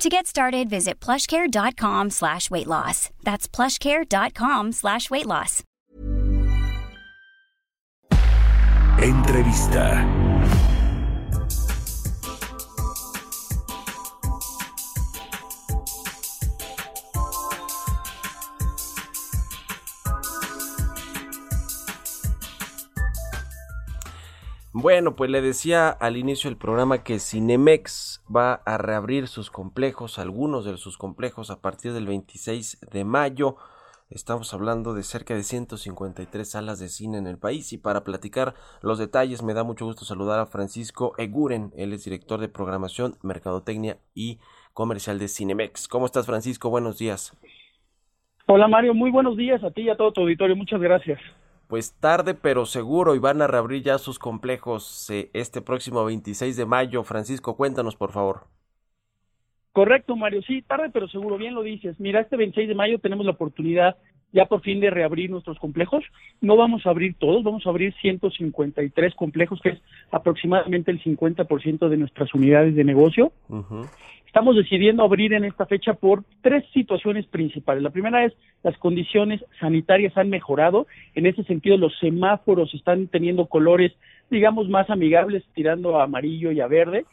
To get started, visit plushcare.com slash weight loss. That's plushcare.com slash weight loss. Entrevista. Bueno, pues le decía al inicio del programa que Cinemex va a reabrir sus complejos, algunos de sus complejos a partir del 26 de mayo. Estamos hablando de cerca de 153 salas de cine en el país y para platicar los detalles me da mucho gusto saludar a Francisco Eguren, él es director de programación, mercadotecnia y comercial de Cinemex. ¿Cómo estás Francisco? Buenos días. Hola Mario, muy buenos días a ti y a todo tu auditorio, muchas gracias pues tarde pero seguro y van a reabrir ya sus complejos eh, este próximo 26 de mayo. Francisco, cuéntanos por favor. Correcto, Mario. Sí, tarde pero seguro, bien lo dices. Mira, este 26 de mayo tenemos la oportunidad ya por fin de reabrir nuestros complejos. No vamos a abrir todos, vamos a abrir 153 complejos, que es aproximadamente el 50% de nuestras unidades de negocio. Estamos decidiendo abrir en esta fecha por tres situaciones principales. La primera es las condiciones sanitarias han mejorado. En ese sentido, los semáforos están teniendo colores, digamos, más amigables, tirando a amarillo y a verde.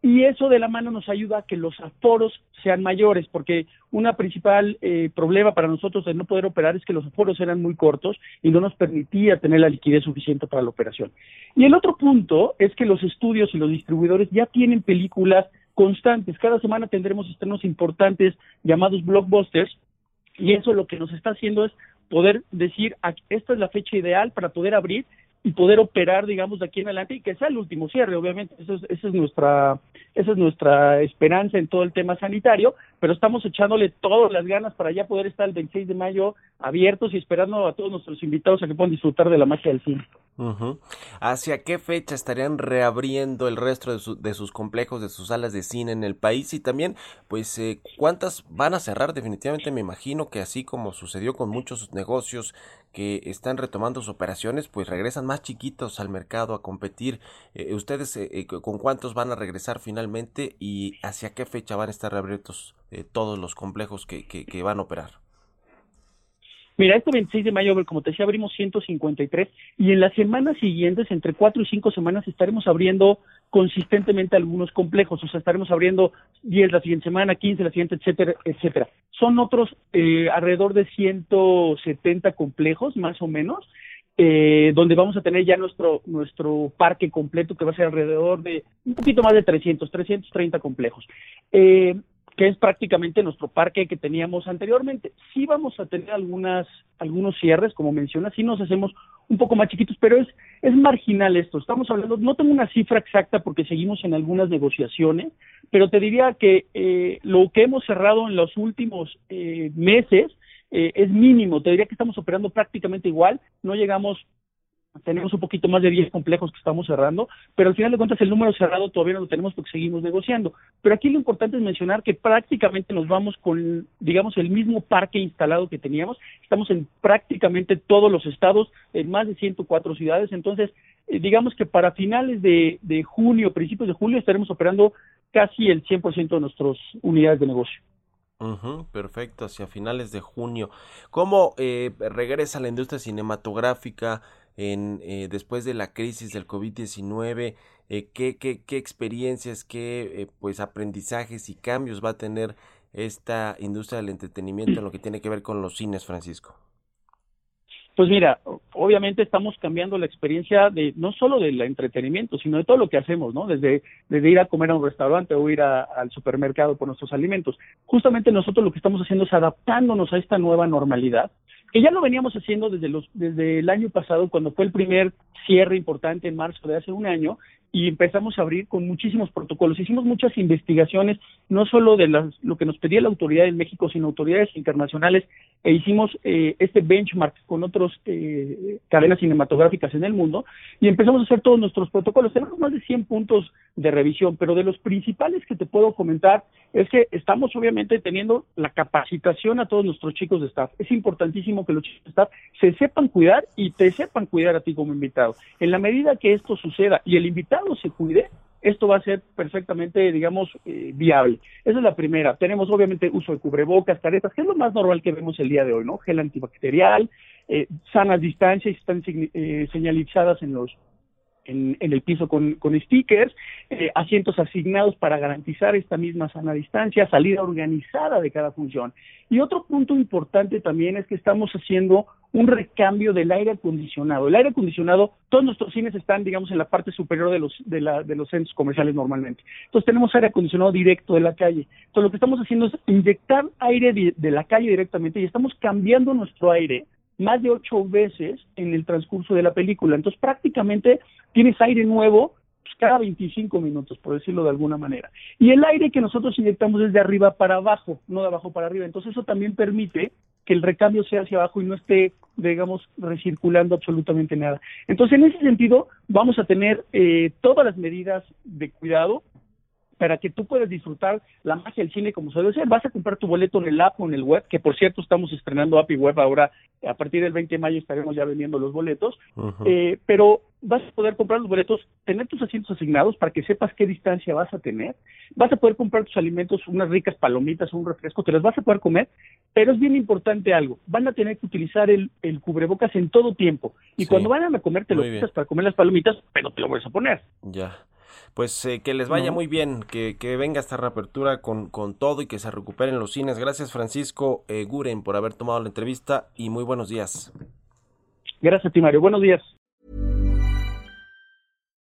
Y eso de la mano nos ayuda a que los aforos sean mayores, porque una principal eh, problema para nosotros de no poder operar es que los aforos eran muy cortos y no nos permitía tener la liquidez suficiente para la operación. Y el otro punto es que los estudios y los distribuidores ya tienen películas constantes. Cada semana tendremos estrenos importantes llamados blockbusters y eso lo que nos está haciendo es poder decir, esta es la fecha ideal para poder abrir y poder operar, digamos, de aquí en adelante y que sea el último cierre, obviamente, eso es, esa es nuestra esa es nuestra esperanza en todo el tema sanitario, pero estamos echándole todas las ganas para ya poder estar el 26 de mayo abiertos y esperando a todos nuestros invitados a que puedan disfrutar de la magia del cine. ¿Hacia qué fecha estarían reabriendo el resto de, sus complejos, de sus salas de cine en el país? Y también, pues, eh, ¿cuántas van a cerrar? Definitivamente me imagino que así como sucedió con muchos negocios que están retomando sus operaciones, pues regresan más chiquitos al mercado a competir. Eh, ¿Ustedes eh, con cuántos van a regresar finalmente y hacia qué fecha van a estar reabiertos todos los complejos que, que van a operar? Mira, este 26 de mayo, como te decía, abrimos 153 y en las semanas siguientes, entre cuatro y cinco semanas, estaremos abriendo consistentemente algunos complejos, o sea, estaremos abriendo 10 la siguiente semana, 15 la siguiente, etcétera, etcétera. Son otros eh, alrededor de 170 complejos, más o menos, eh, donde vamos a tener ya nuestro nuestro parque completo, que va a ser alrededor de un poquito más de 300, 330 complejos. Eh, que es prácticamente nuestro parque que teníamos anteriormente. Sí vamos a tener algunas, algunos cierres, como mencionas, sí nos hacemos un poco más chiquitos, pero es, es marginal esto. Estamos hablando, no tengo una cifra exacta porque seguimos en algunas negociaciones, pero te diría que eh, lo que hemos cerrado en los últimos eh, meses eh, es mínimo. Te diría que estamos operando prácticamente igual. No llegamos tenemos un poquito más de 10 complejos que estamos cerrando, pero al final de cuentas el número cerrado todavía no lo tenemos porque seguimos negociando. Pero aquí lo importante es mencionar que prácticamente nos vamos con, digamos, el mismo parque instalado que teníamos. Estamos en prácticamente todos los estados, en más de 104 ciudades. Entonces, eh, digamos que para finales de, de junio, principios de julio, estaremos operando casi el 100% de nuestras unidades de negocio. perfecto, hacia finales de junio. ¿Cómo eh, regresa la industria cinematográfica? En, eh, después de la crisis del COVID-19, eh, ¿qué, qué, experiencias, qué eh, pues aprendizajes y cambios va a tener esta industria del entretenimiento en lo que tiene que ver con los cines, Francisco? Pues mira, obviamente estamos cambiando la experiencia de no solo del entretenimiento, sino de todo lo que hacemos, ¿no? Desde ir a comer a un restaurante o ir al supermercado por nuestros alimentos. Justamente nosotros lo que estamos haciendo es adaptándonos a esta nueva normalidad que ya lo veníamos haciendo desde, los, desde el año pasado, cuando fue el primer cierre importante en marzo de hace un año, y empezamos a abrir con muchísimos protocolos. Hicimos muchas investigaciones no solo de las, lo que nos pedía la autoridad en México, sino autoridades internacionales, e hicimos eh, este benchmark con otras eh, cadenas cinematográficas en el mundo y empezamos a hacer todos nuestros protocolos. Tenemos más de 100 puntos de revisión, pero de los principales que te puedo comentar es que estamos obviamente teniendo la capacitación a todos nuestros chicos de staff. Es importantísimo que los de staff se sepan cuidar y te sepan cuidar a ti como invitado. En la medida que esto suceda y el invitado se cuide, esto va a ser perfectamente, digamos, eh, viable. Esa es la primera. Tenemos obviamente uso de cubrebocas, caretas, que es lo más normal que vemos el día de hoy, ¿no? Gel antibacterial, eh, sanas distancias, están eh, señalizadas en los en, el piso con, stickers, eh, asientos asignados para garantizar esta misma sana distancia, salida organizada de cada función. Y otro punto importante también es que estamos haciendo un recambio del aire acondicionado. El aire acondicionado, todos nuestros cines están, digamos, en la parte superior de los, de, la, de los centros comerciales normalmente. Entonces tenemos aire acondicionado directo de la calle. Entonces lo que estamos haciendo es inyectar aire de la calle directamente y estamos cambiando nuestro aire más de ocho veces en el transcurso de la película. Entonces prácticamente tienes aire nuevo pues, cada 25 minutos, por decirlo de alguna manera. Y el aire que nosotros inyectamos es de arriba para abajo, no de abajo para arriba. Entonces eso también permite que el recambio sea hacia abajo y no esté, digamos, recirculando absolutamente nada. Entonces, en ese sentido, vamos a tener eh, todas las medidas de cuidado para que tú puedas disfrutar la magia del cine como se debe ser. Vas a comprar tu boleto en el app o en el web, que por cierto estamos estrenando app y web ahora, a partir del 20 de mayo estaremos ya vendiendo los boletos, eh, pero vas a poder comprar los boletos, tener tus asientos asignados para que sepas qué distancia vas a tener, vas a poder comprar tus alimentos, unas ricas palomitas, un refresco, te las vas a poder comer, pero es bien importante algo, van a tener que utilizar el, cubrebocas en todo tiempo, y cuando vayan a comer te lo quitas para comer las palomitas, pero te lo vas a poner. Ya pues eh, que les vaya muy bien, que, que, venga esta reapertura con, con todo y que se recuperen los cines. Gracias Francisco eh, Guren por haber tomado la entrevista y muy buenos días. Gracias a ti Mario, buenos días.